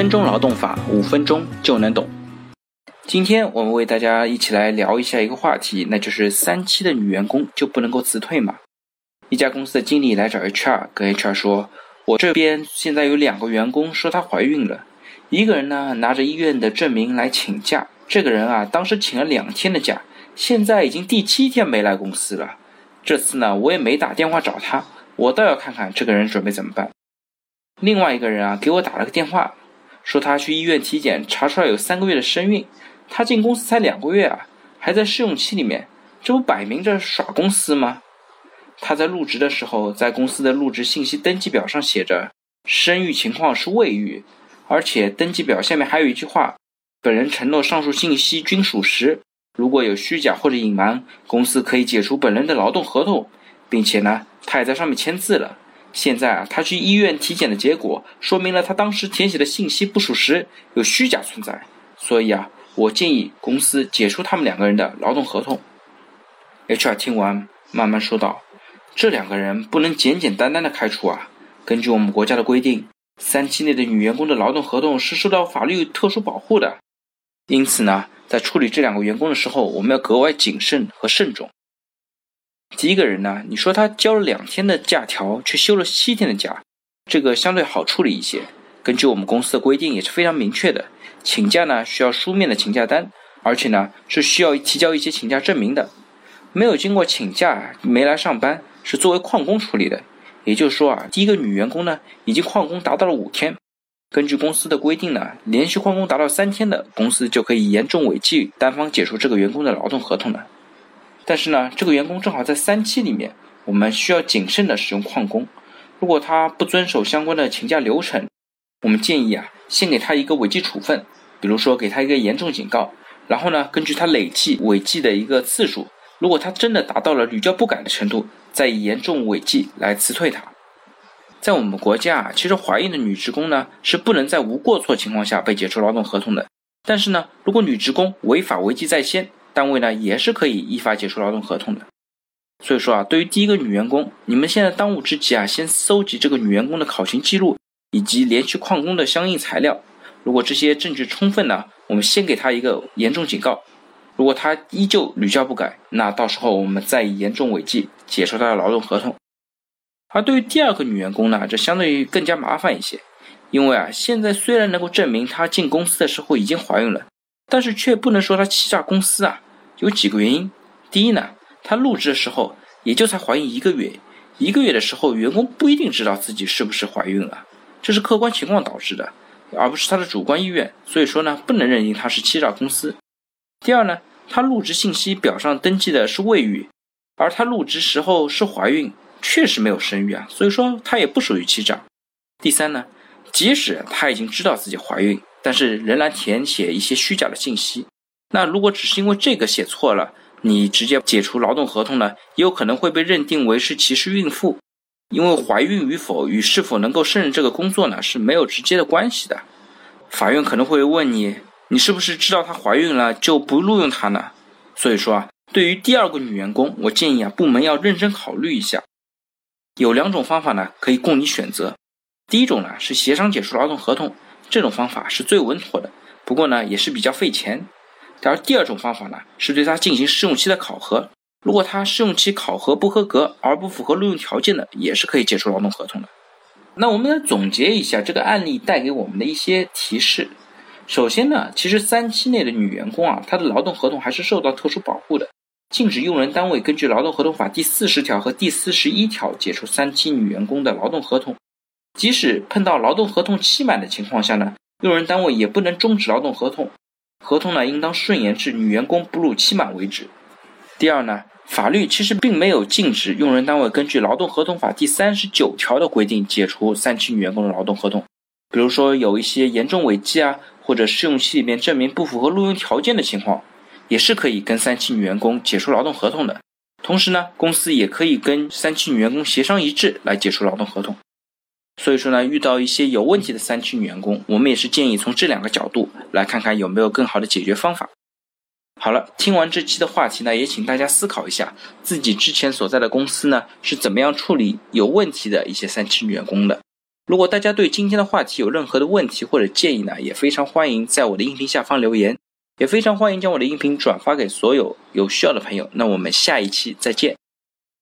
分钟劳动法，五分钟就能懂。今天我们为大家一起来聊一下一个话题，那就是三期的女员工就不能够辞退吗？一家公司的经理来找 HR，跟 HR 说：“我这边现在有两个员工说她怀孕了，一个人呢拿着医院的证明来请假，这个人啊当时请了两天的假，现在已经第七天没来公司了。这次呢我也没打电话找他，我倒要看看这个人准备怎么办。”另外一个人啊，给我打了个电话，说他去医院体检查出来有三个月的身孕，他进公司才两个月啊，还在试用期里面，这不摆明着耍公司吗？他在入职的时候，在公司的入职信息登记表上写着生育情况是未育，而且登记表下面还有一句话，本人承诺上述信息均属实，如果有虚假或者隐瞒，公司可以解除本人的劳动合同，并且呢，他也在上面签字了。现在啊，他去医院体检的结果说明了他当时填写的信息不属实，有虚假存在。所以啊，我建议公司解除他们两个人的劳动合同。HR 听完，慢慢说道：“这两个人不能简简单单的开除啊。根据我们国家的规定，三期内的女员工的劳动合同是受到法律特殊保护的。因此呢，在处理这两个员工的时候，我们要格外谨慎和慎重。”第一个人呢，你说他交了两天的假条，却休了七天的假，这个相对好处理一些。根据我们公司的规定也是非常明确的，请假呢需要书面的请假单，而且呢是需要提交一些请假证明的。没有经过请假没来上班，是作为旷工处理的。也就是说啊，第一个女员工呢已经旷工达到了五天，根据公司的规定呢，连续旷工达到三天的公司就可以严重违纪，单方解除这个员工的劳动合同了。但是呢，这个员工正好在三期里面，我们需要谨慎的使用旷工。如果他不遵守相关的请假流程，我们建议啊，先给他一个违纪处分，比如说给他一个严重警告，然后呢，根据他累计违纪的一个次数，如果他真的达到了屡教不改的程度，再以严重违纪来辞退他。在我们国家啊，其实怀孕的女职工呢是不能在无过错情况下被解除劳动合同的。但是呢，如果女职工违法违纪在先，单位呢也是可以依法解除劳动合同的，所以说啊，对于第一个女员工，你们现在当务之急啊，先搜集这个女员工的考勤记录以及连续旷工的相应材料。如果这些证据充分呢，我们先给她一个严重警告。如果她依旧屡教不改，那到时候我们再以严重违纪解除她的劳动合同。而对于第二个女员工呢，这相对于更加麻烦一些，因为啊，现在虽然能够证明她进公司的时候已经怀孕了。但是却不能说她欺诈公司啊，有几个原因。第一呢，她入职的时候也就才怀孕一个月，一个月的时候员工不一定知道自己是不是怀孕了，这是客观情况导致的，而不是她的主观意愿。所以说呢，不能认定她是欺诈公司。第二呢，她入职信息表上登记的是未育，而她入职时候是怀孕，确实没有生育啊，所以说她也不属于欺诈。第三呢，即使她已经知道自己怀孕。但是仍然填写一些虚假的信息，那如果只是因为这个写错了，你直接解除劳动合同呢，也有可能会被认定为是歧视孕妇，因为怀孕与否与是否能够胜任这个工作呢是没有直接的关系的。法院可能会问你，你是不是知道她怀孕了就不录用她呢？所以说啊，对于第二个女员工，我建议啊部门要认真考虑一下，有两种方法呢可以供你选择，第一种呢是协商解除劳动合同。这种方法是最稳妥的，不过呢也是比较费钱。而第二种方法呢是对他进行试用期的考核，如果他试用期考核不合格而不符合录用条件的，也是可以解除劳动合同的。那我们来总结一下这个案例带给我们的一些提示。首先呢，其实三期内的女员工啊，她的劳动合同还是受到特殊保护的，禁止用人单位根据劳动合同法第四十条和第四十一条解除三期女员工的劳动合同。即使碰到劳动合同期满的情况下呢，用人单位也不能终止劳动合同，合同呢应当顺延至女员工哺乳期满为止。第二呢，法律其实并没有禁止用人单位根据劳动合同法第三十九条的规定解除三期女员工的劳动合同，比如说有一些严重违纪啊，或者试用期里面证明不符合录用条件的情况，也是可以跟三期女员工解除劳动合同的。同时呢，公司也可以跟三期女员工协商一致来解除劳动合同。所以说呢，遇到一些有问题的三期女员工，我们也是建议从这两个角度来看看有没有更好的解决方法。好了，听完这期的话题呢，也请大家思考一下自己之前所在的公司呢是怎么样处理有问题的一些三期女员工的。如果大家对今天的话题有任何的问题或者建议呢，也非常欢迎在我的音频下方留言，也非常欢迎将我的音频转发给所有有需要的朋友。那我们下一期再见。